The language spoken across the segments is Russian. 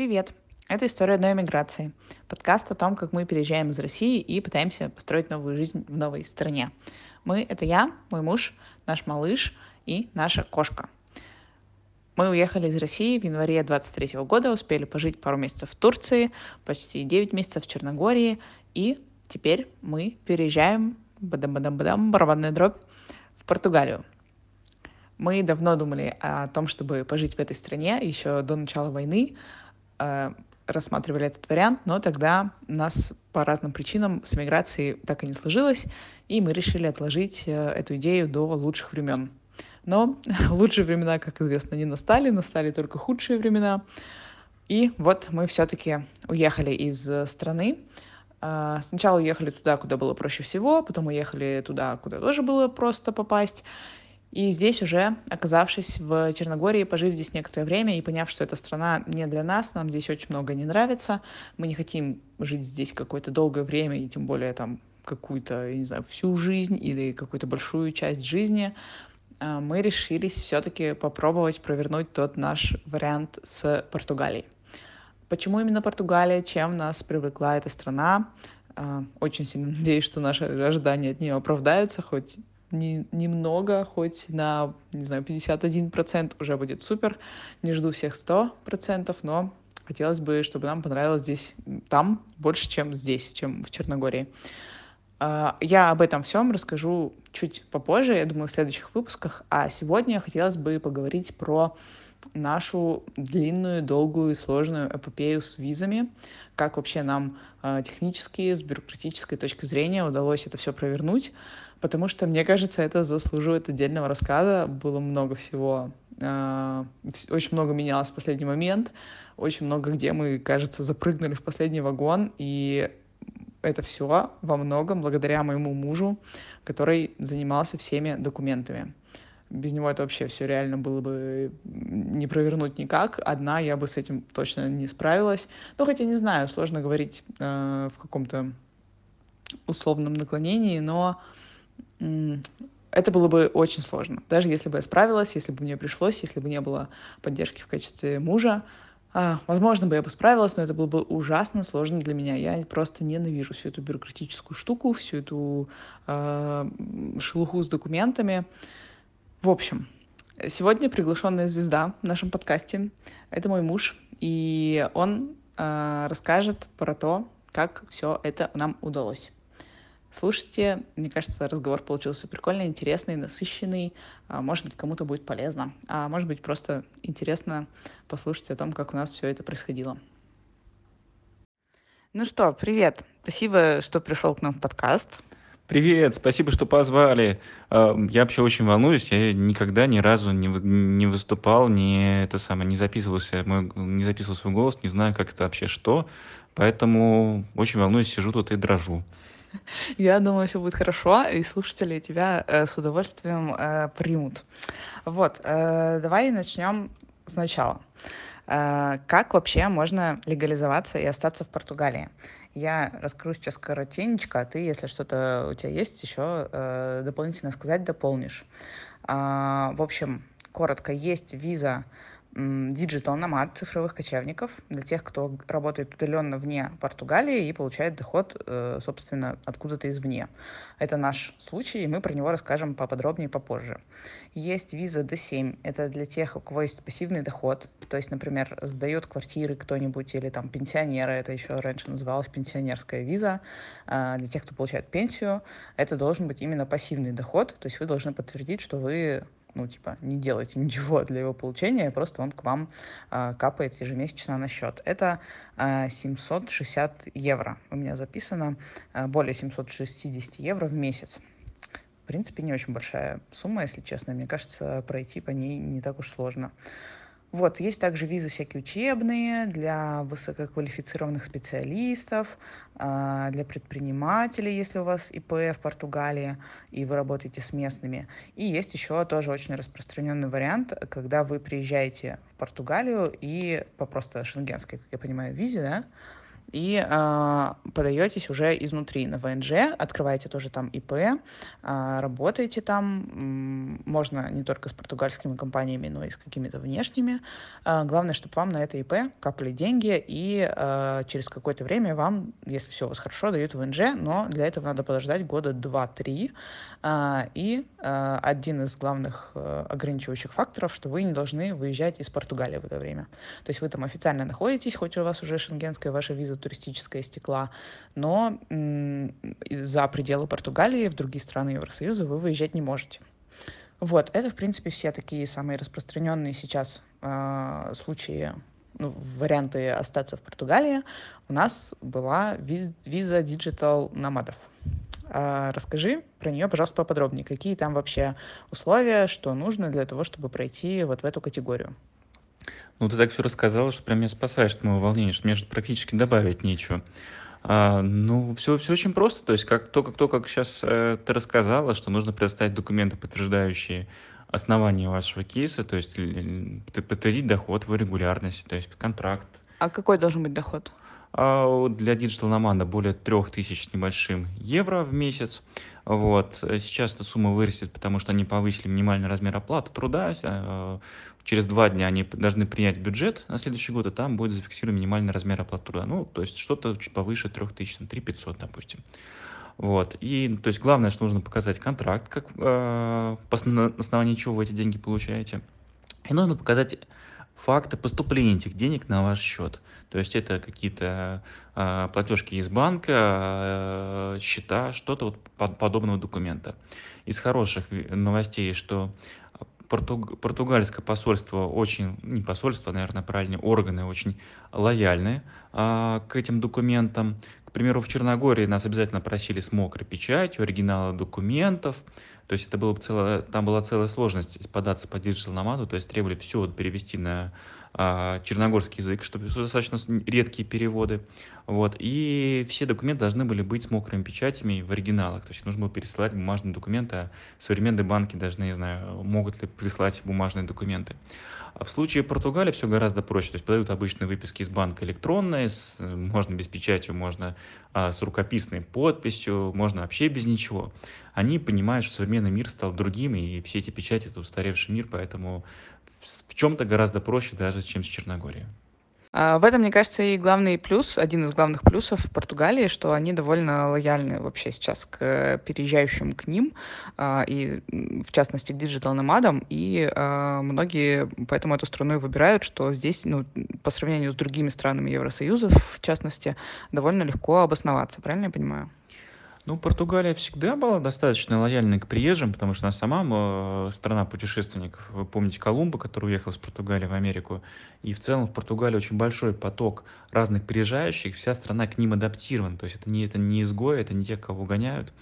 Привет! Это «История одной миграции». Подкаст о том, как мы переезжаем из России и пытаемся построить новую жизнь в новой стране. Мы — это я, мой муж, наш малыш и наша кошка. Мы уехали из России в январе 23 года, успели пожить пару месяцев в Турции, почти 9 месяцев в Черногории, и теперь мы переезжаем, бадам-бадам-бадам, барабанная дробь, в Португалию. Мы давно думали о том, чтобы пожить в этой стране еще до начала войны, э, рассматривали этот вариант, но тогда у нас по разным причинам с эмиграцией так и не сложилось, и мы решили отложить э, эту идею до лучших времен. Но лучшие времена, как известно, не настали, настали только худшие времена. И вот мы все-таки уехали из э, страны. Сначала уехали туда, куда было проще всего, потом уехали туда, куда тоже было просто попасть. И здесь уже, оказавшись в Черногории, пожив здесь некоторое время и поняв, что эта страна не для нас, нам здесь очень много не нравится, мы не хотим жить здесь какое-то долгое время, и тем более там какую-то, я не знаю, всю жизнь или какую-то большую часть жизни, а, мы решились все-таки попробовать провернуть тот наш вариант с Португалией. Почему именно Португалия? Чем нас привлекла эта страна? А, очень сильно надеюсь, что наши ожидания от нее оправдаются, хоть не, немного, хоть на, не знаю, 51% уже будет супер. Не жду всех 100%, но хотелось бы, чтобы нам понравилось здесь, там больше, чем здесь, чем в Черногории. А, я об этом всем расскажу чуть попозже, я думаю, в следующих выпусках. А сегодня хотелось бы поговорить про нашу длинную, долгую и сложную эпопею с визами, как вообще нам э, технически, с бюрократической точки зрения удалось это все провернуть, потому что, мне кажется, это заслуживает отдельного рассказа. Было много всего, э, очень много менялось в последний момент, очень много где мы, кажется, запрыгнули в последний вагон, и это все во многом благодаря моему мужу, который занимался всеми документами. Без него это вообще все реально было бы не провернуть никак. Одна я бы с этим точно не справилась. Ну, хотя не знаю, сложно говорить э, в каком-то условном наклонении, но это было бы очень сложно. Даже если бы я справилась, если бы мне пришлось, если бы не было поддержки в качестве мужа, а, возможно бы я бы справилась, но это было бы ужасно сложно для меня. Я просто ненавижу всю эту бюрократическую штуку, всю эту э, шелуху с документами. В общем, сегодня приглашенная звезда в нашем подкасте — это мой муж, и он э, расскажет про то, как все это нам удалось. Слушайте, мне кажется, разговор получился прикольный, интересный, насыщенный. А, может быть, кому-то будет полезно. А может быть, просто интересно послушать о том, как у нас все это происходило. Ну что, привет. Спасибо, что пришел к нам в подкаст. Привет, спасибо, что позвали. А, я вообще очень волнуюсь. Я никогда ни разу не, не выступал, не это самое, не записывался, мой, не записывал свой голос, не знаю, как это вообще что. Поэтому очень волнуюсь, сижу тут и дрожу. Я думаю, все будет хорошо, и слушатели тебя э, с удовольствием э, примут. Вот, э, давай начнем сначала. Э, как вообще можно легализоваться и остаться в Португалии? Я расскажу сейчас коротенечко, а ты, если что-то у тебя есть, еще э, дополнительно сказать, дополнишь. Э, в общем, коротко, есть виза digital nomad цифровых кочевников для тех, кто работает удаленно вне Португалии и получает доход, э, собственно, откуда-то извне. Это наш случай, и мы про него расскажем поподробнее попозже. Есть виза D7. Это для тех, у кого есть пассивный доход. То есть, например, сдает квартиры кто-нибудь или там пенсионеры. Это еще раньше называлась пенсионерская виза. А, для тех, кто получает пенсию, это должен быть именно пассивный доход. То есть вы должны подтвердить, что вы ну, типа, не делайте ничего для его получения, просто он к вам э, капает ежемесячно на счет. Это э, 760 евро. У меня записано э, более 760 евро в месяц. В принципе, не очень большая сумма, если честно. Мне кажется, пройти по ней не так уж сложно. Вот, есть также визы всякие учебные для высококвалифицированных специалистов, а, для предпринимателей, если у вас ИП в Португалии, и вы работаете с местными. И есть еще тоже очень распространенный вариант, когда вы приезжаете в Португалию и по просто шенгенской, как я понимаю, визе, да, и э, подаетесь уже изнутри на ВНЖ, открываете тоже там ИП, э, работаете там, можно не только с португальскими компаниями, но и с какими-то внешними. Э, главное, чтобы вам на это ИП капали деньги, и э, через какое-то время вам, если все у вас хорошо, дают ВНЖ, но для этого надо подождать года 2-3. Э, и э, один из главных э, ограничивающих факторов, что вы не должны выезжать из Португалии в это время. То есть вы там официально находитесь, хоть у вас уже шенгенская ваша виза туристическая стекла, но за пределы Португалии в другие страны Евросоюза вы выезжать не можете. Вот, это, в принципе, все такие самые распространенные сейчас э, случаи, ну, варианты остаться в Португалии. У нас была виза Digital Nomадов. А, расскажи про нее, пожалуйста, поподробнее. Какие там вообще условия, что нужно для того, чтобы пройти вот в эту категорию? Ну, ты так все рассказала, что прям меня спасаешь от моего волнения, что мне же практически добавить нечего. А, ну, все, все очень просто. То есть, как только, то, как сейчас э, ты рассказала, что нужно предоставить документы, подтверждающие основание вашего кейса, то есть подтвердить доход, его регулярность, то есть контракт. А какой должен быть доход? А для Digital Nomad более 3000 с небольшим евро в месяц. Вот. Сейчас эта сумма вырастет, потому что они повысили минимальный размер оплаты труда. Э, через два дня они должны принять бюджет на следующий год, и там будет зафиксирован минимальный размер оплаты труда. Ну, то есть что-то чуть повыше 3000, там, 3500, допустим. Вот. И, то есть, главное, что нужно показать контракт, как, э, на основании чего вы эти деньги получаете. И нужно показать факты поступления этих денег на ваш счет. То есть это какие-то э, платежки из банка, э, счета, что-то вот под, подобного документа. Из хороших новостей, что Португ... португальское посольство очень, не посольство, наверное, правильнее, органы очень лояльны а, к этим документам. К примеру, в Черногории нас обязательно просили с мокрой печатью, оригиналы документов. То есть это было целое, там была целая сложность податься по Digital Nomad, то есть требовали все перевести на а, черногорский язык, чтобы достаточно редкие переводы. Вот. И все документы должны были быть с мокрыми печатями в оригиналах. То есть нужно было пересылать бумажные документы, а современные банки даже не знаю, могут ли прислать бумажные документы. А в случае Португалии все гораздо проще. То есть подают обычные выписки из банка электронные, с, можно без печати, можно а, с рукописной подписью, можно вообще без ничего. Они понимают, что современный мир стал другим, и все эти печати — это устаревший мир, поэтому в чем-то гораздо проще даже, чем с Черногорией. А, в этом, мне кажется, и главный плюс, один из главных плюсов Португалии, что они довольно лояльны вообще сейчас к переезжающим к ним, а, и в частности к digital nomad ам, и а, многие поэтому эту страну и выбирают, что здесь, ну, по сравнению с другими странами Евросоюза, в частности, довольно легко обосноваться, правильно я понимаю? Ну, Португалия всегда была достаточно лояльной к приезжим, потому что она сама э, страна путешественников. Вы помните Колумба, который уехал из Португалии в Америку. И в целом в Португалии очень большой поток разных приезжающих, вся страна к ним адаптирована. То есть это не, это не изгои, это не те, кого гоняют.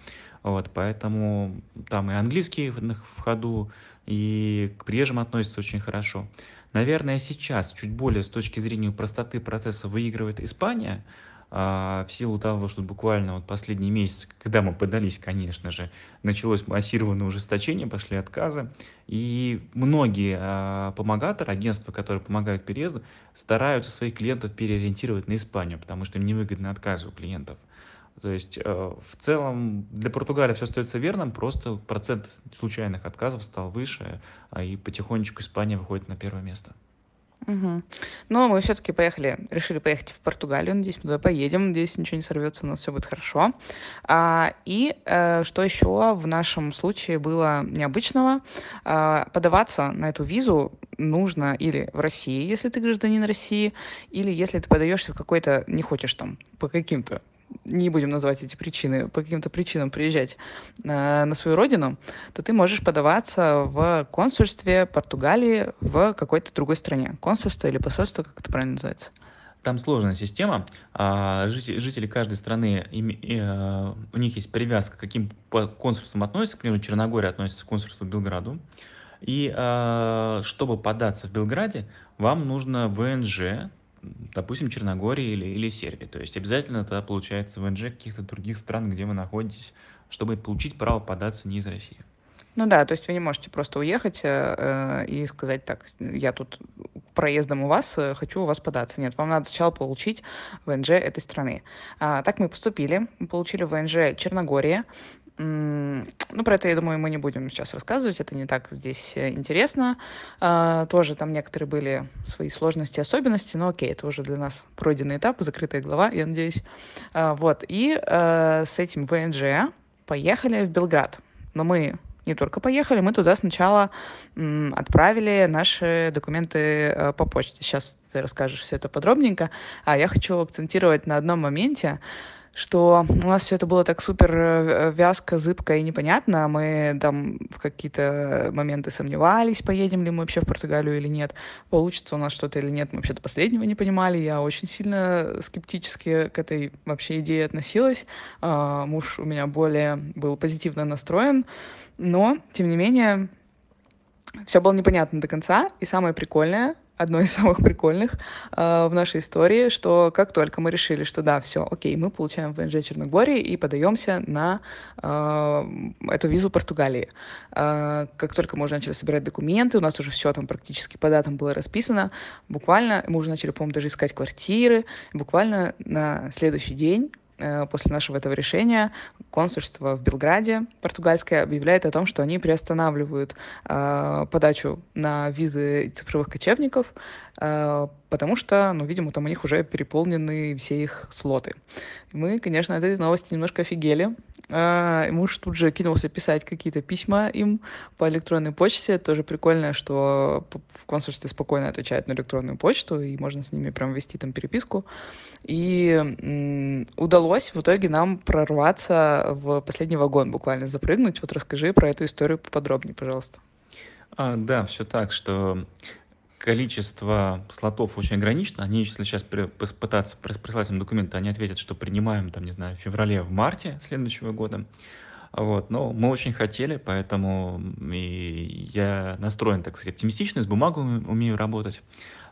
Вот, поэтому там и английский в, ходу, и к приезжим относятся очень хорошо. Наверное, сейчас чуть более с точки зрения простоты процесса выигрывает Испания – а, в силу того, что буквально вот последние месяцы, когда мы подались, конечно же, началось массированное ужесточение, пошли отказы, и многие а, помогаторы, агентства, которые помогают переезду, стараются своих клиентов переориентировать на Испанию, потому что им невыгодны отказы у клиентов. То есть э, в целом для Португалии все остается верным, просто процент случайных отказов стал выше, а и потихонечку Испания выходит на первое место. Угу. Но мы все-таки поехали, решили поехать в Португалию. Надеюсь, мы туда поедем. Надеюсь, ничего не сорвется, у нас все будет хорошо. А, и э, что еще в нашем случае было необычного? А, подаваться на эту визу нужно или в России, если ты гражданин России, или если ты подаешься в какой-то, не хочешь там по каким-то не будем называть эти причины, по каким-то причинам приезжать на, на свою родину, то ты можешь подаваться в консульстве Португалии в какой-то другой стране. Консульство или посольство, как это правильно называется? Там сложная система. А, жители, каждой страны, э, у них есть привязка, к каким консульствам относятся. К примеру, Черногория относится к консульству Белграду. И а, чтобы податься в Белграде, вам нужно ВНЖ, допустим, Черногории или, или Сербии. То есть обязательно тогда получается ВНЖ каких-то других стран, где вы находитесь, чтобы получить право податься не из России. Ну да, то есть вы не можете просто уехать э, и сказать так, я тут проездом у вас, э, хочу у вас податься. Нет, вам надо сначала получить ВНЖ этой страны. А, так мы поступили, мы получили ВНЖ Черногория, ну, про это, я думаю, мы не будем сейчас рассказывать, это не так здесь э, интересно. А, тоже там некоторые были свои сложности, особенности, но окей, это уже для нас пройденный этап, закрытая глава, я надеюсь. А, вот, и а, с этим ВНЖ поехали в Белград. Но мы не только поехали, мы туда сначала отправили наши документы э, по почте. Сейчас ты расскажешь все это подробненько. А я хочу акцентировать на одном моменте что у нас все это было так супер э, вязко, зыбко и непонятно. Мы там в какие-то моменты сомневались, поедем ли мы вообще в Португалию или нет, получится у нас что-то или нет. Мы вообще до последнего не понимали. Я очень сильно скептически к этой вообще идее относилась. А, муж у меня более был позитивно настроен, но, тем не менее, все было непонятно до конца. И самое прикольное, одно из самых прикольных э, в нашей истории, что как только мы решили, что да, все, окей, мы получаем ВНЖ Черногории и подаемся на э, эту визу Португалии. Э, как только мы уже начали собирать документы, у нас уже все там практически по датам было расписано, буквально мы уже начали, по-моему, даже искать квартиры, буквально на следующий день после нашего этого решения консульство в Белграде португальское объявляет о том, что они приостанавливают э, подачу на визы цифровых кочевников, э, потому что, ну, видимо, там у них уже переполнены все их слоты. Мы, конечно, от этой новости немножко офигели. Э, муж тут же кинулся писать какие-то письма им по электронной почте. Тоже прикольно, что в консульстве спокойно отвечают на электронную почту, и можно с ними прям вести там переписку. И удалось в итоге нам прорваться в последний вагон, буквально запрыгнуть. Вот расскажи про эту историю поподробнее, пожалуйста. А, да, все так, что количество слотов очень ограничено. Они, если сейчас пытаться прислать им документы, они ответят, что принимаем, там, не знаю, в феврале, в марте следующего года. Вот, но мы очень хотели, поэтому и я настроен, так сказать, оптимистично, с бумагой умею работать.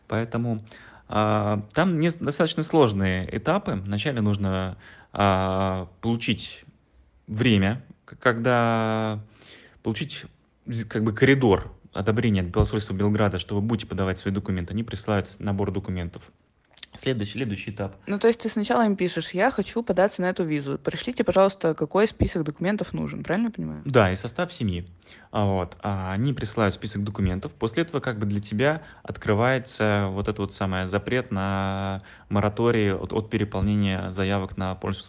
Поэтому а, там не, достаточно сложные этапы. Вначале нужно а, получить время, когда получить как бы коридор одобрения от посольства Белграда, что вы будете подавать свои документы. Они присылают набор документов. Следующий, следующий этап. Ну, то есть ты сначала им пишешь, я хочу податься на эту визу. Пришлите, пожалуйста, какой список документов нужен, правильно я понимаю? Да, и состав семьи. А вот. А они присылают список документов. После этого как бы для тебя открывается вот этот вот самый запрет на мораторий от, от переполнения заявок на пользу,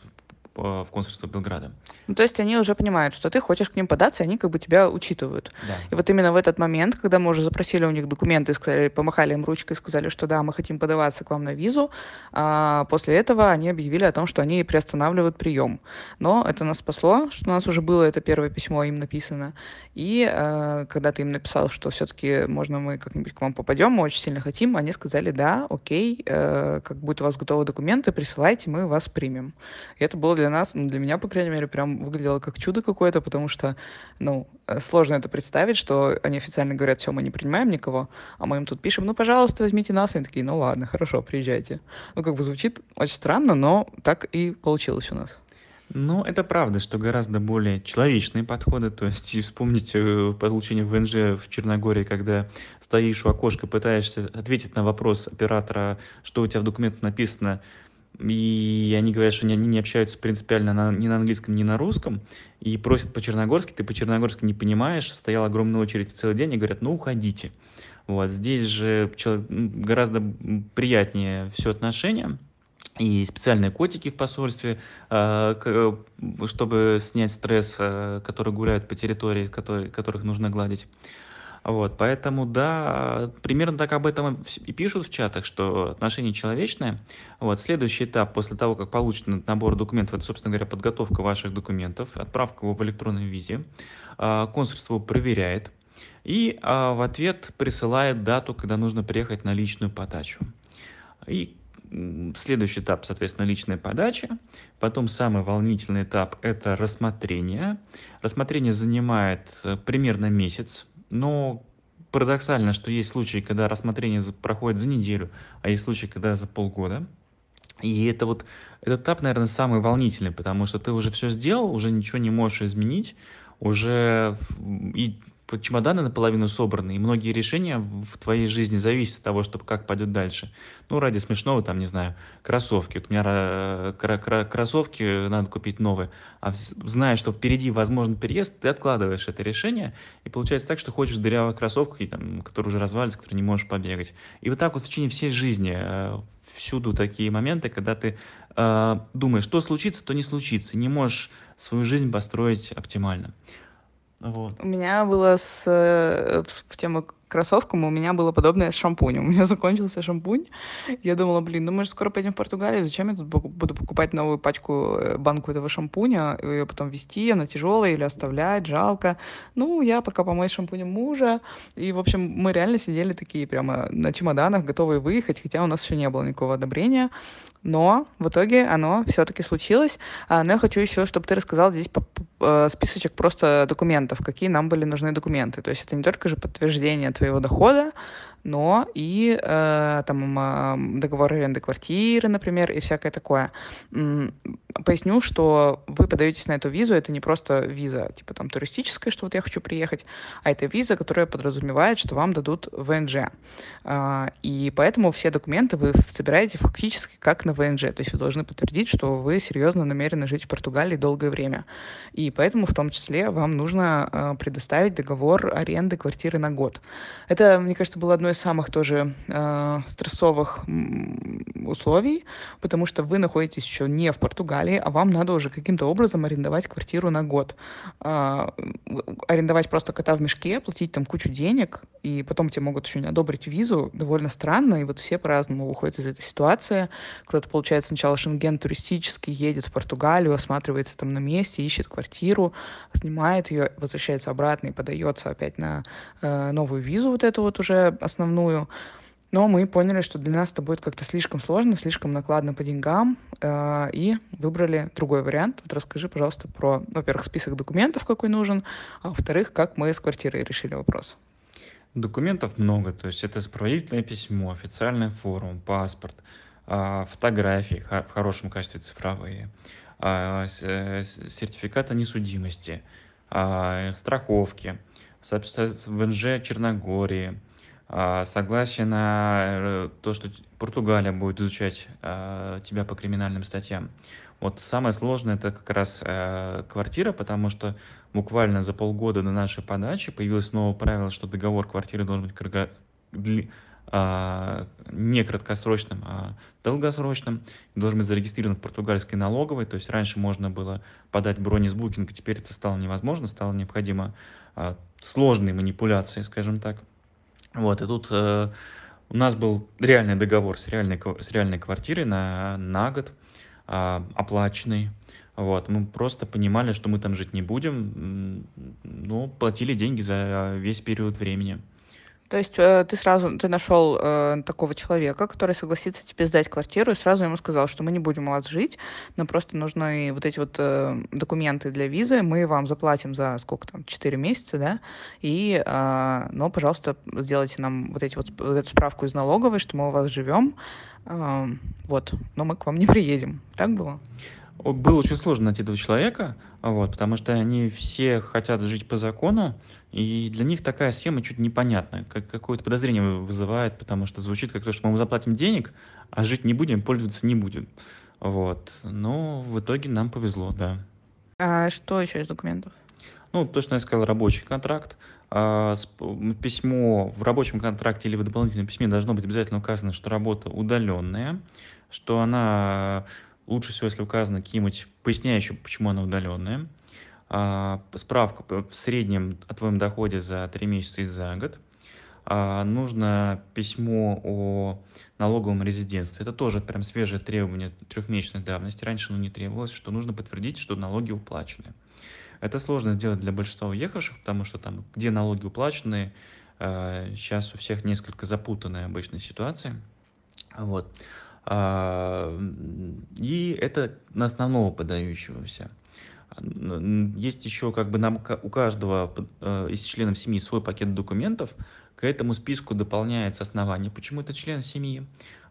в консульство Белграда. Ну, то есть они уже понимают, что ты хочешь к ним податься, и они как бы тебя учитывают. Да. И вот именно в этот момент, когда мы уже запросили у них документы, сказали, помахали им ручкой, сказали, что да, мы хотим подаваться к вам на визу, а после этого они объявили о том, что они приостанавливают прием. Но это нас спасло, что у нас уже было это первое письмо им написано. И э, когда ты им написал, что все-таки можно мы как-нибудь к вам попадем, мы очень сильно хотим, они сказали, да, окей, э, как будет у вас готовы документы, присылайте, мы вас примем. И это было для для нас, ну, для меня, по крайней мере, прям выглядело как чудо какое-то, потому что, ну, э, сложно это представить, что они официально говорят, все, мы не принимаем никого, а мы им тут пишем, ну, пожалуйста, возьмите нас. И они такие, ну, ладно, хорошо, приезжайте. Ну, как бы звучит очень странно, но так и получилось у нас. Ну, это правда, что гораздо более человечные подходы. То есть, вспомните э, получение ВНЖ в Черногории, когда стоишь у окошка, пытаешься ответить на вопрос оператора, что у тебя в документах написано, и они говорят, что они не общаются принципиально на, ни на английском, ни на русском, и просят по-черногорски, ты по-черногорски не понимаешь, стояла огромная очередь целый день, и говорят, ну, уходите. Вот, здесь же гораздо приятнее все отношения, и специальные котики в посольстве, а, чтобы снять стресс, а, который гуляют по территории, который, которых нужно гладить. Вот, поэтому, да, примерно так об этом и пишут в чатах, что отношение человечное. Вот, следующий этап после того, как получен набор документов, это, собственно говоря, подготовка ваших документов, отправка его в электронном виде. А, консульство проверяет и а, в ответ присылает дату, когда нужно приехать на личную подачу. И Следующий этап, соответственно, личная подача. Потом самый волнительный этап – это рассмотрение. Рассмотрение занимает э, примерно месяц. Но парадоксально, что есть случаи, когда рассмотрение проходит за неделю, а есть случаи, когда за полгода. И это вот, этот этап, наверное, самый волнительный, потому что ты уже все сделал, уже ничего не можешь изменить, уже и чемоданы наполовину собраны, и многие решения в твоей жизни зависят от того, чтобы как пойдет дальше. Ну, ради смешного, там, не знаю, кроссовки. Вот у меня э, кроссовки надо купить новые, а зная, что впереди возможен переезд, ты откладываешь это решение, и получается так, что ходишь в дырявых там, которые уже развалились, которые не можешь побегать. И вот так вот в течение всей жизни э, всюду такие моменты, когда ты э, думаешь, что случится, то не случится, не можешь свою жизнь построить оптимально. Вот. У меня было с, э, в тему кроссовкам, у меня было подобное с шампунем. У меня закончился шампунь. Я думала, блин, ну мы же скоро поедем в Португалию, зачем я тут буду покупать новую пачку, э, банку этого шампуня, ее потом вести, она тяжелая или оставлять, жалко. Ну, я пока помою шампунем мужа. И, в общем, мы реально сидели такие прямо на чемоданах, готовые выехать, хотя у нас еще не было никакого одобрения но в итоге оно все-таки случилось. А, но я хочу еще, чтобы ты рассказал здесь э, списочек просто документов, какие нам были нужны документы. То есть это не только же подтверждение твоего дохода, но и э, там договор аренды квартиры, например, и всякое такое. Поясню, что вы подаетесь на эту визу, это не просто виза, типа там туристическая, что вот я хочу приехать, а это виза, которая подразумевает, что вам дадут ВНЖ. Э, и поэтому все документы вы собираете фактически как на ВНЖ, то есть вы должны подтвердить, что вы серьезно намерены жить в Португалии долгое время. И поэтому в том числе вам нужно э, предоставить договор аренды квартиры на год. Это, мне кажется, было одно из самых тоже э, стрессовых условий, потому что вы находитесь еще не в Португалии, а вам надо уже каким-то образом арендовать квартиру на год. Э, арендовать просто кота в мешке, платить там кучу денег, и потом тебе могут еще не одобрить визу, довольно странно, и вот все по-разному выходят из этой ситуации. Кто-то получает сначала шенген туристический, едет в Португалию, осматривается там на месте, ищет квартиру, снимает ее, возвращается обратно и подается опять на э, новую визу, вот эту вот уже основную. Но мы поняли, что для нас это будет как-то слишком сложно, слишком накладно по деньгам, э, и выбрали другой вариант. Вот расскажи, пожалуйста, про, во-первых, список документов, какой нужен, а во-вторых, как мы с квартирой решили вопрос. Документов много, то есть это сопроводительное письмо, официальный форум, паспорт, э, фотографии в хорошем качестве цифровые, э, сертификат о несудимости, э, страховки, ВНЖ Черногории, а, согласие на э, то, что Португалия будет изучать а, тебя по криминальным статьям. Вот самое сложное это как раз э, квартира, потому что буквально за полгода до нашей подачи появилось новое правило, что договор квартиры должен быть дли... а, не краткосрочным, а долгосрочным, должен быть зарегистрирован в португальской налоговой, то есть раньше можно было подать бронь из букинга, теперь это стало невозможно, стало необходимо сложные манипуляции, скажем так. Вот, и тут э, у нас был реальный договор с реальной, с реальной квартирой на, на год, э, оплаченный. Вот, мы просто понимали, что мы там жить не будем, но платили деньги за весь период времени. То есть э, ты сразу ты нашел э, такого человека, который согласится тебе сдать квартиру, и сразу ему сказал, что мы не будем у вас жить, но просто нужны вот эти вот э, документы для визы, мы вам заплатим за сколько там, 4 месяца, да, и, э, но, пожалуйста, сделайте нам вот, эти вот, вот эту справку из налоговой, что мы у вас живем, э, вот, но мы к вам не приедем. Так было? Было очень сложно найти этого человека, вот, потому что они все хотят жить по закону, и для них такая схема чуть непонятная, как какое-то подозрение вызывает, потому что звучит как то, что мы заплатим денег, а жить не будем, пользоваться не будем. Вот. Но в итоге нам повезло, да. А что еще из документов? Ну, то, что я сказал, рабочий контракт. А, письмо в рабочем контракте или в дополнительном письме должно быть обязательно указано, что работа удаленная, что она лучше всего, если указано какие-нибудь поясняющие, почему она удаленная. А, справка в среднем о твоем доходе за 3 месяца и за год. А, нужно письмо о налоговом резидентстве. Это тоже прям свежее требование трехмесячной давности. Раньше оно не требовалось, что нужно подтвердить, что налоги уплачены. Это сложно сделать для большинства уехавших, потому что там, где налоги уплачены, сейчас у всех несколько запутанная обычная ситуация. Вот. А, и это на основного подающегося. Есть еще как бы нам, у каждого э, из членов семьи свой пакет документов. К этому списку дополняется основание, почему это член семьи.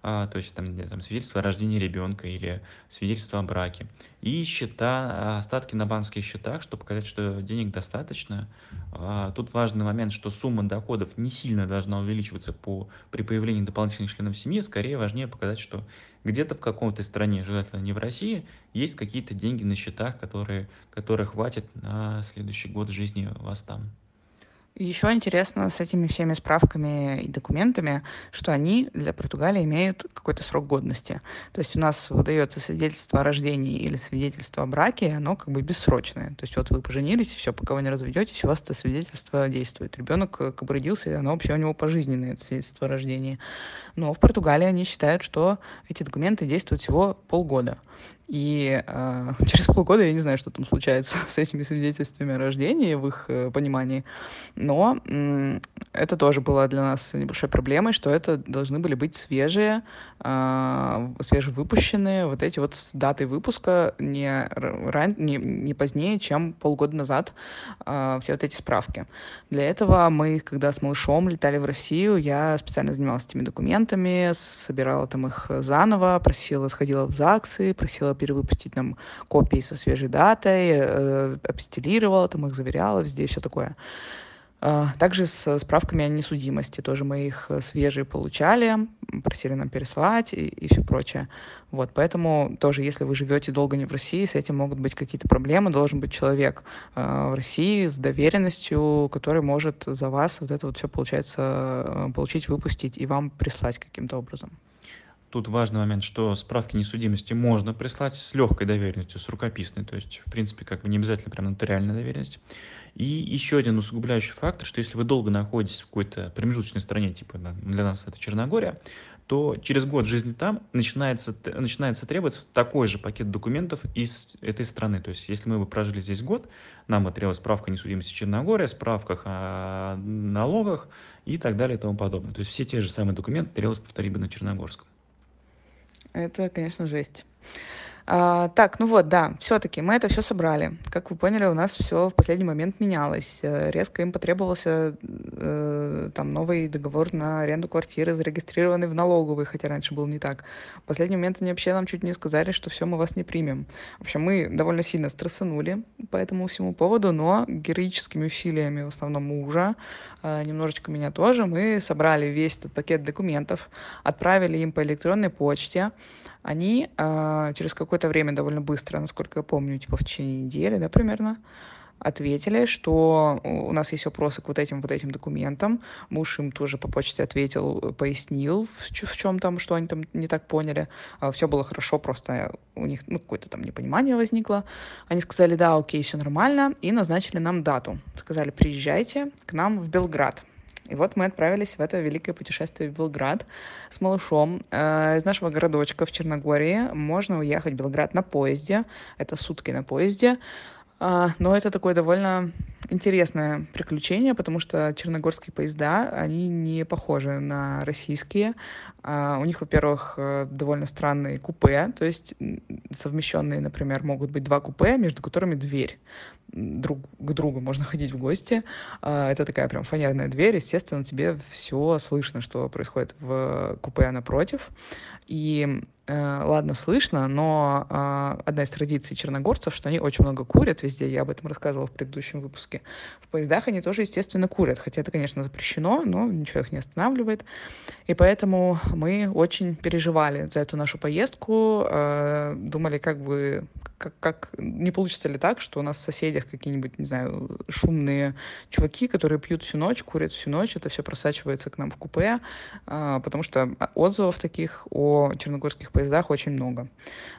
А, то есть там, там свидетельство о рождении ребенка или свидетельство о браке, и счета, остатки на банковских счетах, чтобы показать, что денег достаточно. А, тут важный момент, что сумма доходов не сильно должна увеличиваться по, при появлении дополнительных членов семьи, скорее важнее показать, что где-то в каком-то стране, желательно не в России, есть какие-то деньги на счетах, которые, которые хватит на следующий год жизни вас там. Еще интересно с этими всеми справками и документами, что они для Португалии имеют какой-то срок годности. То есть у нас выдается свидетельство о рождении или свидетельство о браке, оно как бы бессрочное. То есть вот вы поженились, и все, пока вы не разведетесь, у вас это свидетельство действует. Ребенок как бы родился, и оно вообще у него пожизненное, это свидетельство о рождении. Но в Португалии они считают, что эти документы действуют всего полгода. И э, через полгода я не знаю, что там случается с этими свидетельствами о рождении в их э, понимании. Но э, это тоже было для нас небольшой проблемой, что это должны были быть свежие, э, свежевыпущенные вот эти вот с датой выпуска не, ран, не, не позднее, чем полгода назад э, все вот эти справки. Для этого мы, когда с малышом летали в Россию, я специально занималась этими документами, собирала там их заново, просила, сходила в ЗАГСы, просила перевыпустить нам копии со свежей датой, э, апостелировала, там их заверяла, везде все такое. А, также с справками о несудимости. Тоже мы их свежие получали, просили нам переслать и, и все прочее. Вот, поэтому тоже, если вы живете долго не в России, с этим могут быть какие-то проблемы. Должен быть человек э, в России с доверенностью, который может за вас вот это вот все, получается, э, получить, выпустить и вам прислать каким-то образом. Тут важный момент, что справки несудимости можно прислать с легкой доверенностью, с рукописной, то есть, в принципе, как бы не обязательно прям нотариальная доверенность. И еще один усугубляющий фактор, что если вы долго находитесь в какой-то промежуточной стране, типа для нас это Черногория, то через год жизни там начинается, начинается требоваться такой же пакет документов из этой страны. То есть, если мы бы прожили здесь год, нам бы требовалась справка несудимости Черногория, справках о налогах и так далее и тому подобное. То есть, все те же самые документы требовалось повторить бы на черногорском. Это, конечно, жесть. А, так, ну вот, да, все-таки мы это все собрали. Как вы поняли, у нас все в последний момент менялось. Э, резко им потребовался э, там новый договор на аренду квартиры, зарегистрированный в налоговой, хотя раньше был не так. В последний момент они вообще нам чуть не сказали, что все, мы вас не примем. В общем, мы довольно сильно стрессанули по этому всему поводу, но героическими усилиями, в основном мужа, э, немножечко меня тоже, мы собрали весь этот пакет документов, отправили им по электронной почте, они э, через какое-то время, довольно быстро, насколько я помню, типа в течение недели, да, примерно, ответили, что у нас есть вопросы к вот этим вот этим документам. Муж им тоже по почте ответил, пояснил, в, в чем там, что они там не так поняли. А, все было хорошо, просто у них ну, какое-то там непонимание возникло. Они сказали, да, окей, все нормально, и назначили нам дату. Сказали, приезжайте к нам в Белград. И вот мы отправились в это великое путешествие в Белград с малышом. Э, из нашего городочка в Черногории можно уехать в Белград на поезде. Это сутки на поезде. А, но это такое довольно интересное приключение, потому что черногорские поезда, они не похожи на российские. А, у них, во-первых, э, довольно странные купе, то есть совмещенные, например, могут быть два купе, между которыми дверь друг к другу можно ходить в гости. А, это такая прям фанерная дверь. Естественно, тебе все слышно, что происходит в купе напротив. И ладно, слышно, но э, одна из традиций черногорцев, что они очень много курят везде, я об этом рассказывала в предыдущем выпуске. В поездах они тоже, естественно, курят, хотя это, конечно, запрещено, но ничего их не останавливает. И поэтому мы очень переживали за эту нашу поездку, э, думали, как бы, как, как не получится ли так, что у нас в соседях какие-нибудь, не знаю, шумные чуваки, которые пьют всю ночь, курят всю ночь, это все просачивается к нам в купе, э, потому что отзывов таких о черногорских поездах очень много.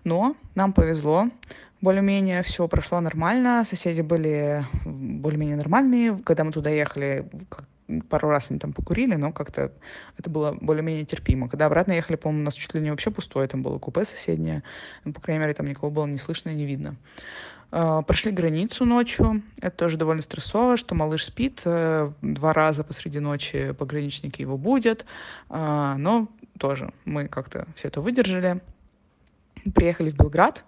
Но нам повезло, более-менее все прошло нормально, соседи были более-менее нормальные, когда мы туда ехали, пару раз они там покурили, но как-то это было более-менее терпимо. Когда обратно ехали, по-моему, у нас чуть ли не вообще пустое, там было купе соседнее, ну, по крайней мере, там никого было не слышно и не видно. Uh, прошли границу ночью, это тоже довольно стрессово, что малыш спит, uh, два раза посреди ночи пограничники его будут, uh, но тоже мы как-то все это выдержали. Приехали в Белград,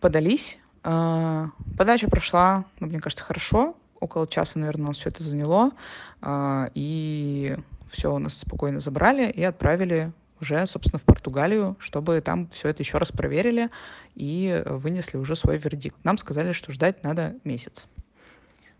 подались. А, подача прошла, ну, мне кажется, хорошо. Около часа, наверное, у нас все это заняло. А, и все у нас спокойно забрали и отправили уже, собственно, в Португалию, чтобы там все это еще раз проверили и вынесли уже свой вердикт. Нам сказали, что ждать надо месяц.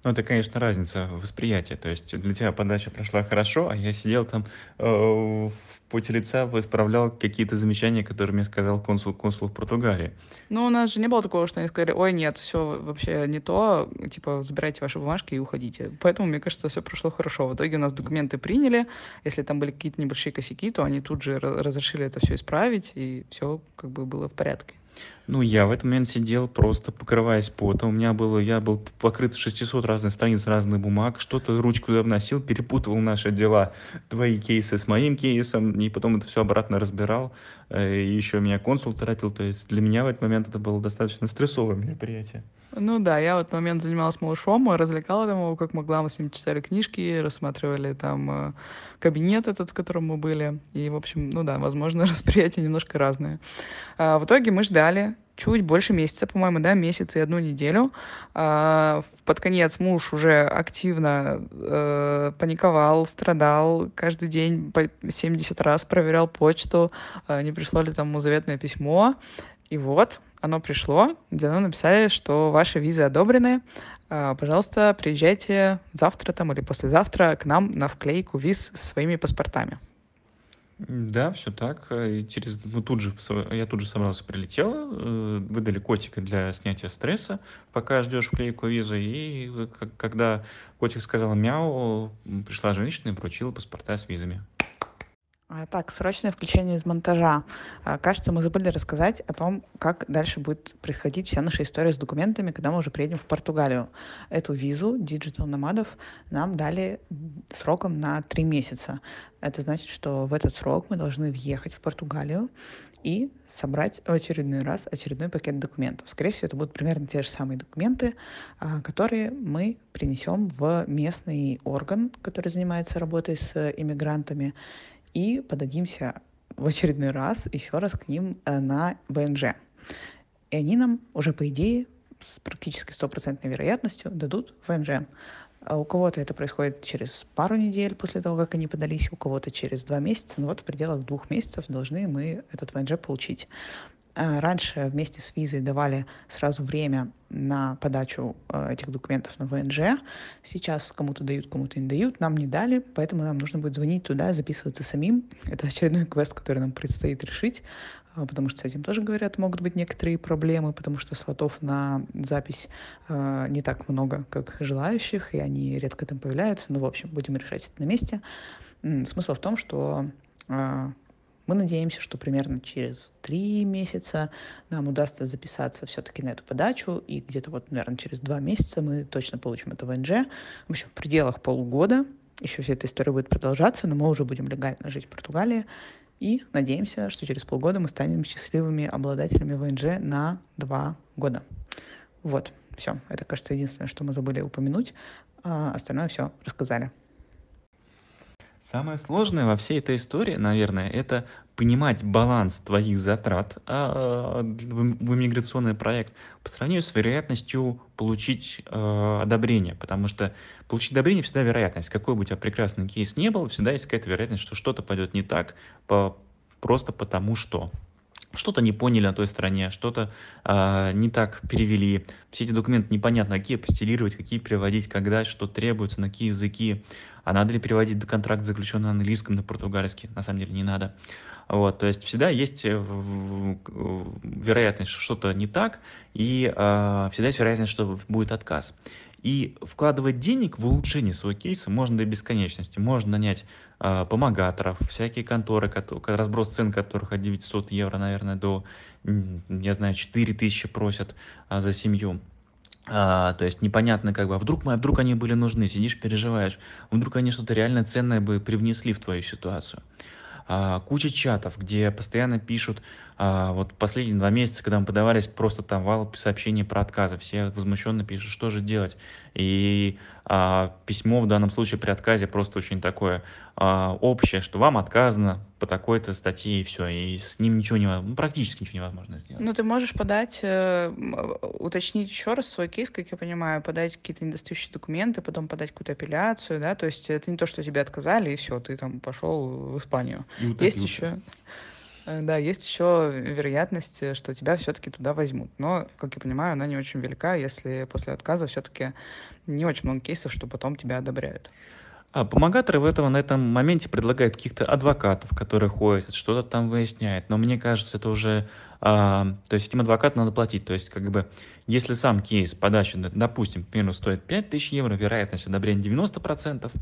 Ну, это, конечно, разница восприятия. То есть для тебя подача прошла хорошо, а я сидел там э, в поте лица, исправлял какие-то замечания, которые мне сказал консул, консул в Португалии. Ну, у нас же не было такого, что они сказали, ой, нет, все вообще не то, типа, забирайте ваши бумажки и уходите. Поэтому, мне кажется, все прошло хорошо. В итоге у нас документы приняли, если там были какие-то небольшие косяки, то они тут же разрешили это все исправить, и все как бы было в порядке. Ну, я в этот момент сидел просто покрываясь потом. У меня было, я был покрыт 600 разных страниц разных бумаг, что-то ручку туда вносил, перепутывал наши дела, твои кейсы с моим кейсом, и потом это все обратно разбирал. Э, и еще меня консул торопил. То есть для меня в этот момент это было достаточно стрессовое мероприятие. Ну да, я в этот момент занималась малышом, развлекала там его как могла, мы с ним читали книжки, рассматривали там э, кабинет этот, в котором мы были. И, в общем, ну да, возможно, восприятия немножко разные. А, в итоге мы ждали чуть больше месяца, по-моему, да, месяц и одну неделю. А, под конец муж уже активно э, паниковал, страдал, каждый день по 70 раз проверял почту, э, не пришло ли там ему заветное письмо. И вот, оно пришло, где нам написали, что ваши визы одобрены, а, пожалуйста, приезжайте завтра там или послезавтра к нам на вклейку виз со своими паспортами. Да, все так. И через, ну, тут же, я тут же собрался, прилетел, э, выдали котика для снятия стресса, пока ждешь вклейку визу. И когда котик сказал мяу, пришла женщина и вручила паспорта с визами. А, так, срочное включение из монтажа. А, кажется, мы забыли рассказать о том, как дальше будет происходить вся наша история с документами, когда мы уже приедем в Португалию. Эту визу Digital Nomadов нам дали сроком на три месяца. Это значит, что в этот срок мы должны въехать в Португалию и собрать в очередной раз очередной пакет документов. Скорее всего, это будут примерно те же самые документы, а, которые мы принесем в местный орган, который занимается работой с иммигрантами, и подадимся в очередной раз еще раз к ним э, на ВНЖ. И они нам уже, по идее, с практически стопроцентной вероятностью дадут ВНЖ. А у кого-то это происходит через пару недель после того, как они подались, у кого-то через два месяца. Но вот в пределах двух месяцев должны мы этот ВНЖ получить. А раньше вместе с визой давали сразу время на подачу э, этих документов на ВНЖ. Сейчас кому-то дают, кому-то не дают. Нам не дали, поэтому нам нужно будет звонить туда, записываться самим. Это очередной квест, который нам предстоит решить, э, потому что с этим тоже, говорят, могут быть некоторые проблемы, потому что слотов на запись э, не так много, как желающих, и они редко там появляются. Ну, в общем, будем решать это на месте. Смысл в том, что мы надеемся, что примерно через три месяца нам удастся записаться все-таки на эту подачу, и где-то вот, наверное, через два месяца мы точно получим это ВНЖ. В общем, в пределах полугода еще вся эта история будет продолжаться, но мы уже будем легально жить в Португалии, и надеемся, что через полгода мы станем счастливыми обладателями ВНЖ на два года. Вот, все. Это, кажется, единственное, что мы забыли упомянуть. А остальное все рассказали. Самое сложное во всей этой истории, наверное, это понимать баланс твоих затрат а, в иммиграционный проект по сравнению с вероятностью получить э, одобрение. Потому что получить одобрение всегда вероятность. Какой бы у тебя прекрасный кейс не был, всегда есть какая-то вероятность, что что-то пойдет не так по, просто потому что что-то не поняли на той стороне, что-то э, не так перевели. Все эти документы непонятно, какие постелировать, какие переводить, когда, что требуется, на какие языки. А надо ли переводить контракт, заключенный на английском, на португальский? На самом деле не надо. Вот, то есть всегда есть э, вероятность, что что-то не так, и э, всегда есть вероятность, что будет отказ. И вкладывать денег в улучшение своего кейса можно до бесконечности. Можно нанять э, помогаторов, всякие конторы, которые, разброс цен которых от 900 евро, наверное, до, я знаю, 4000 просят э, за семью. А, то есть непонятно как бы, а вдруг, а вдруг они были нужны, сидишь, переживаешь, вдруг они что-то реально ценное бы привнесли в твою ситуацию. А, куча чатов, где постоянно пишут, а, вот последние два месяца, когда мы подавались, просто там вал сообщений про отказы, все возмущенно пишут, что же делать. И письмо в данном случае при отказе просто очень такое а, общее, что вам отказано по такой-то статье и все, и с ним ничего невозможно, ну, практически ничего невозможно сделать. Ну, ты можешь подать, э, уточнить еще раз свой кейс, как я понимаю, подать какие-то недостающие документы, потом подать какую-то апелляцию, да, то есть это не то, что тебе отказали, и все, ты там пошел в Испанию. Есть еще... Э, да, есть еще вероятность, э, что тебя все-таки туда возьмут. Но, как я понимаю, она не очень велика, если после отказа все-таки не очень много кейсов, что потом тебя одобряют. А помогаторы в этом, на этом моменте предлагают каких-то адвокатов, которые ходят, что-то там выясняют. Но мне кажется, это уже... А, то есть этим адвокатам надо платить. То есть как бы если сам кейс подачи, допустим, к примеру, стоит 5000 евро, вероятность одобрения 90%,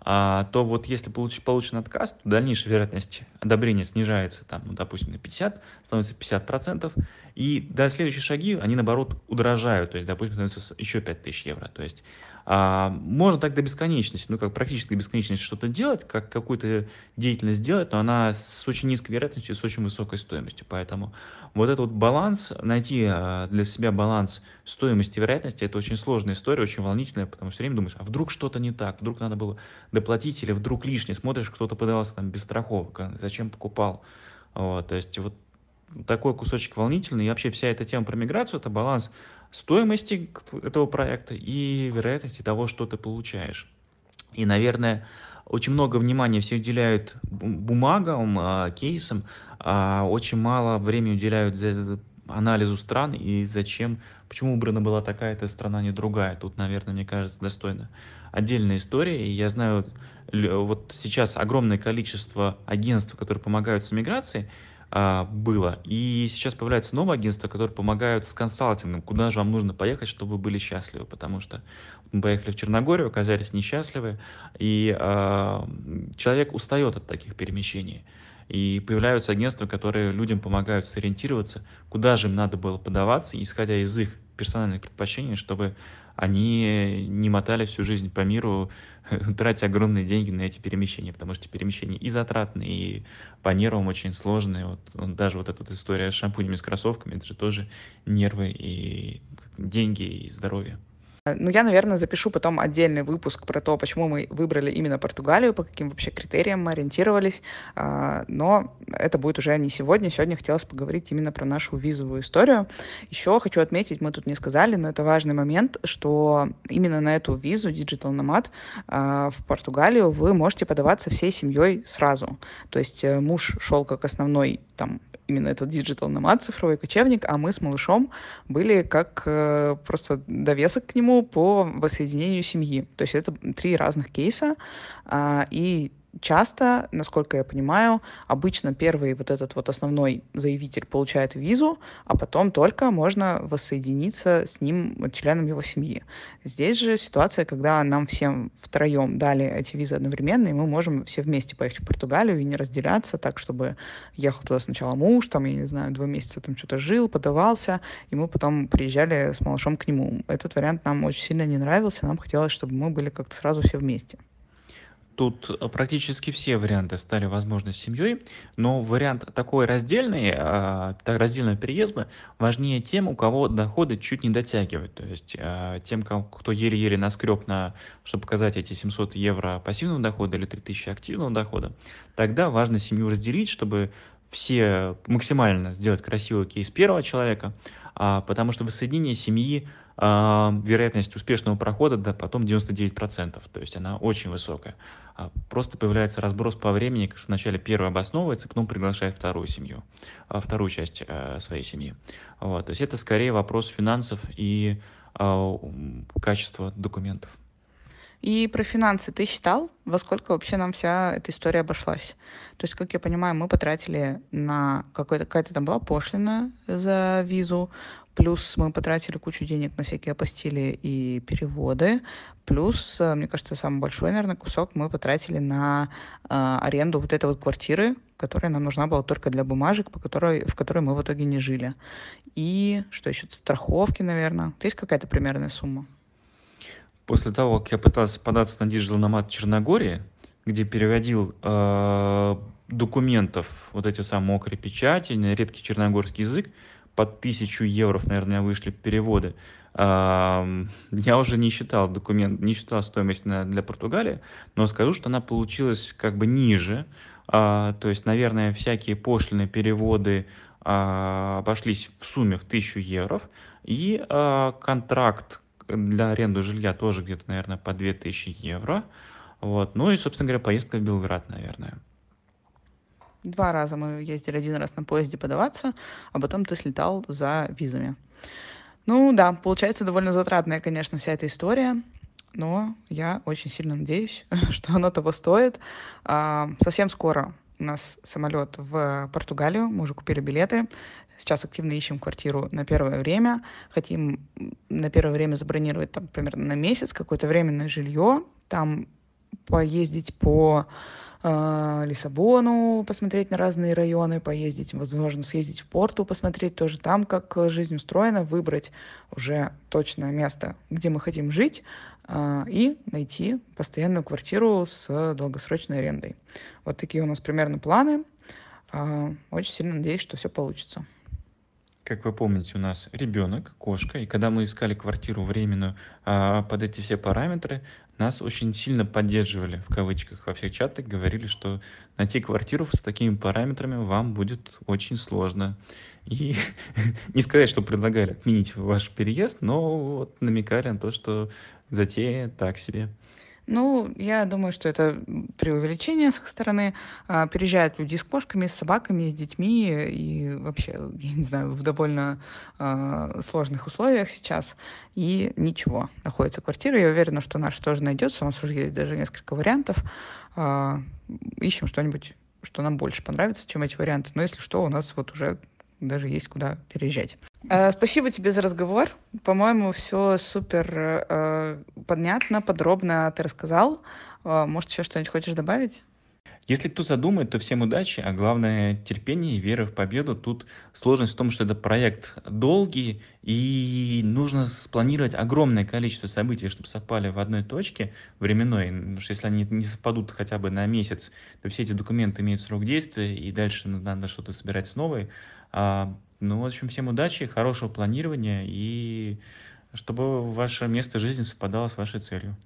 а, то вот если получ, получен отказ, то дальнейшая вероятность одобрения снижается, там, ну, допустим, на 50, становится 50%, и до следующие шаги, они, наоборот, удорожают, то есть, допустим, становится еще 5000 евро. То есть а, можно так до бесконечности, ну, как практически до бесконечности что-то делать, как какую-то деятельность делать, но она с очень низкой вероятностью, с очень высокой стоимостью. Поэтому вот этот вот баланс, найти а, для себя баланс стоимости и вероятности, это очень сложная история, очень волнительная, потому что все время думаешь, а вдруг что-то не так, вдруг надо было доплатить, или вдруг лишнее, смотришь, кто-то подавался там без страховок, а зачем покупал. Вот, то есть вот такой кусочек волнительный, и вообще вся эта тема про миграцию, это баланс стоимости этого проекта и вероятности того, что ты получаешь. И, наверное, очень много внимания все уделяют бумагам, а, кейсам, а очень мало времени уделяют анализу стран и зачем, почему выбрана была такая-то страна, а не другая. Тут, наверное, мне кажется, достойно отдельная история. И я знаю, вот сейчас огромное количество агентств, которые помогают с миграцией, а, было. И сейчас появляется новое агентство, которое помогают с консалтингом, куда же вам нужно поехать, чтобы вы были счастливы, потому что мы поехали в Черногорию, оказались несчастливы, и э, человек устает от таких перемещений. И появляются агентства, которые людям помогают сориентироваться, куда же им надо было подаваться, исходя из их персональных предпочтений, чтобы они не мотали всю жизнь по миру, тратя огромные деньги на эти перемещения, потому что перемещения и затратные, и по нервам очень сложные. Вот, даже вот эта вот история с шампунями, с кроссовками, это же тоже нервы и деньги, и здоровье. Ну, я, наверное, запишу потом отдельный выпуск про то, почему мы выбрали именно Португалию, по каким вообще критериям мы ориентировались. А, но это будет уже не сегодня. Сегодня хотелось поговорить именно про нашу визовую историю. Еще хочу отметить, мы тут не сказали, но это важный момент, что именно на эту визу Digital Nomad а, в Португалию вы можете подаваться всей семьей сразу. То есть э, муж шел как основной там именно этот digital nomad, цифровой кочевник, а мы с малышом были как э, просто довесок к нему по воссоединению семьи. То есть это три разных кейса, э, и часто, насколько я понимаю, обычно первый вот этот вот основной заявитель получает визу, а потом только можно воссоединиться с ним, членом его семьи. Здесь же ситуация, когда нам всем втроем дали эти визы одновременно, и мы можем все вместе поехать в Португалию и не разделяться так, чтобы ехал туда сначала муж, там, я не знаю, два месяца там что-то жил, подавался, и мы потом приезжали с малышом к нему. Этот вариант нам очень сильно не нравился, нам хотелось, чтобы мы были как-то сразу все вместе. Тут э, практически все варианты стали возможны с семьей, но вариант такой раздельный, а, раздельного переезда важнее тем, у кого доходы чуть не дотягивают. То есть а, тем, кто еле-еле наскреб на, чтобы показать эти 700 евро пассивного дохода или 3000 активного дохода, тогда важно семью разделить, чтобы все максимально сделать красивый кейс первого человека, а, потому что воссоединение семьи вероятность успешного прохода да, потом 99%, то есть она очень высокая. А просто появляется разброс по времени, что вначале первый обосновывается, потом приглашает вторую семью, а, вторую часть э, своей семьи. Вот. То есть это скорее вопрос финансов и э, качества документов. И про финансы ты считал, во сколько вообще нам вся эта история обошлась? То есть, как я понимаю, мы потратили на какой-то, какая-то там была пошлина за визу, плюс мы потратили кучу денег на всякие апостили и переводы, плюс, э, мне кажется, самый большой, наверное, кусок мы потратили на э, аренду вот этой вот квартиры, которая нам нужна была только для бумажек, по которой, в которой мы в итоге не жили. И что еще? Страховки, наверное. То есть какая-то примерная сумма? После того, как я пытался податься на Digital Nomad Черногории, где переводил э, документов, вот эти самые мокрые печати, на редкий черногорский язык, под тысячу евро, наверное, вышли переводы. Я уже не считал документ, не считал стоимость для Португалии, но скажу, что она получилась как бы ниже. А, то есть, наверное, всякие пошлины, переводы а, обошлись в сумме в 1000 евро. И а, контракт для аренды жилья тоже где-то, наверное, по 2000 евро. Вот. Ну и, собственно говоря, поездка в Белград, наверное. Два раза мы ездили, один раз на поезде подаваться, а потом ты слетал за визами. Ну да, получается довольно затратная, конечно, вся эта история, но я очень сильно надеюсь, что оно того стоит. А, совсем скоро у нас самолет в Португалию, мы уже купили билеты. Сейчас активно ищем квартиру на первое время. Хотим на первое время забронировать там примерно на месяц какое-то временное жилье. Там поездить по э, Лиссабону, посмотреть на разные районы, поездить, возможно, съездить в порту, посмотреть тоже там, как жизнь устроена, выбрать уже точное место, где мы хотим жить, э, и найти постоянную квартиру с долгосрочной арендой. Вот такие у нас примерно планы. Э, очень сильно надеюсь, что все получится. Как вы помните, у нас ребенок, кошка, и когда мы искали квартиру временную а, под эти все параметры, нас очень сильно поддерживали, в кавычках, во всех чатах, говорили, что найти квартиру с такими параметрами вам будет очень сложно. И не сказать, что предлагали отменить ваш переезд, но вот намекали на то, что затея так себе. Ну, я думаю, что это преувеличение с их стороны. А, переезжают люди с кошками, с собаками, с детьми и вообще, я не знаю, в довольно а, сложных условиях сейчас. И ничего, находится квартира. Я уверена, что наша тоже найдется. У нас уже есть даже несколько вариантов. А, ищем что-нибудь, что нам больше понравится, чем эти варианты. Но если что, у нас вот уже даже есть куда переезжать. Э, спасибо тебе за разговор. По-моему, все супер э, понятно, подробно ты рассказал. Э, может, еще что-нибудь хочешь добавить? Если кто задумает, то всем удачи, а главное терпение и вера в победу. Тут сложность в том, что это проект долгий, и нужно спланировать огромное количество событий, чтобы совпали в одной точке временной. Потому что если они не совпадут хотя бы на месяц, то все эти документы имеют срок действия, и дальше надо что-то собирать с новой. А, ну, в общем, всем удачи, хорошего планирования и чтобы ваше место жизни совпадало с вашей целью.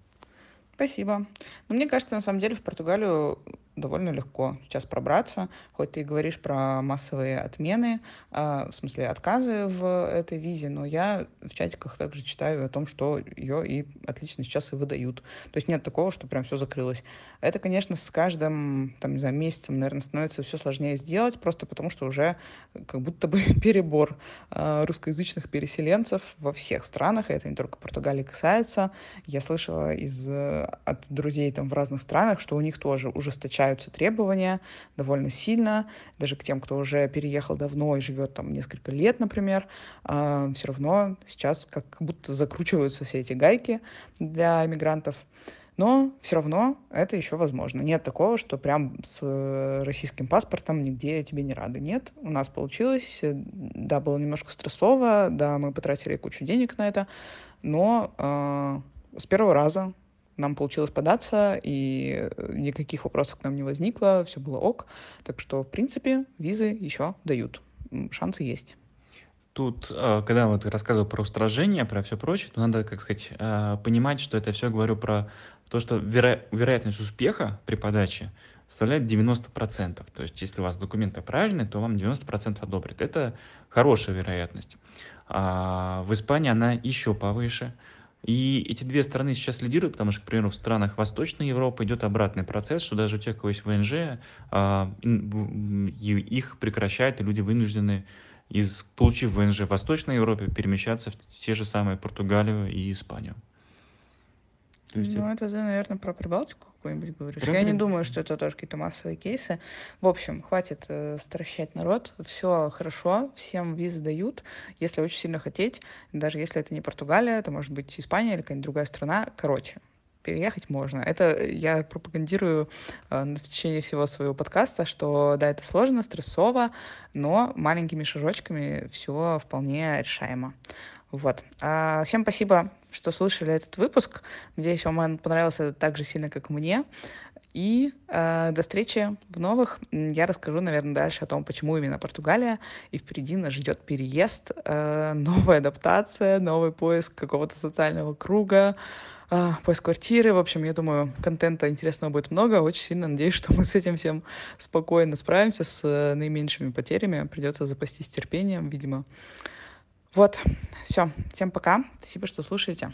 Спасибо. Ну, мне кажется, на самом деле в Португалию довольно легко сейчас пробраться, хоть ты и говоришь про массовые отмены, э, в смысле отказы в этой визе, но я в чатиках также читаю о том, что ее и отлично сейчас и выдают. То есть нет такого, что прям все закрылось. Это, конечно, с каждым, там, не знаю, месяцем, наверное, становится все сложнее сделать, просто потому что уже как будто бы перебор э, русскоязычных переселенцев во всех странах, и это не только Португалии касается. Я слышала из, от друзей там в разных странах, что у них тоже ужесточают повышаются требования довольно сильно, даже к тем, кто уже переехал давно и живет там несколько лет, например, э, а, все равно сейчас как будто закручиваются все эти гайки для иммигрантов. Но все равно это еще возможно. Нет такого, что прям с э, российским паспортом нигде тебе не рады. Нет, у нас получилось. Да, было немножко стрессово, да, мы потратили кучу денег на это, но э, с первого раза нам получилось податься, и э, никаких вопросов к нам не возникло, все было ок. Так что, в принципе, визы еще дают. Шансы есть. Тут, э, когда вот рассказывал про устражение, про все прочее, то надо, как сказать, э, понимать, что это все говорю про то, что веро- вероятность успеха при подаче составляет 90%. То есть, если у вас документы правильные, то вам 90% одобрят. Это хорошая вероятность. А в Испании она еще повыше. И эти две страны сейчас лидируют, потому что, к примеру, в странах Восточной Европы идет обратный процесс, что даже у тех, у кого есть ВНЖ, а, их прекращают, и люди вынуждены, из, получив ВНЖ в Восточной Европе, перемещаться в те же самые Португалию и Испанию. Ну, это ты, наверное, про Прибалтику какую-нибудь говоришь. Про... Я не думаю, что это тоже какие-то массовые кейсы. В общем, хватит э, стращать народ. Все хорошо, всем визы дают, если очень сильно хотеть. Даже если это не Португалия, это может быть Испания или какая-нибудь другая страна. Короче, переехать можно. Это я пропагандирую э, в течение всего своего подкаста, что да, это сложно, стрессово, но маленькими шажочками все вполне решаемо. Вот. А, всем спасибо, что слушали этот выпуск. Надеюсь, вам он понравился так же сильно, как мне. И э, до встречи в новых. Я расскажу, наверное, дальше о том, почему именно Португалия. И впереди нас ждет переезд, э, новая адаптация, новый поиск какого-то социального круга, э, поиск квартиры. В общем, я думаю, контента интересного будет много. Очень сильно надеюсь, что мы с этим всем спокойно справимся, с э, наименьшими потерями. Придется запастись терпением, видимо. Вот, все. Всем пока. Спасибо, что слушаете.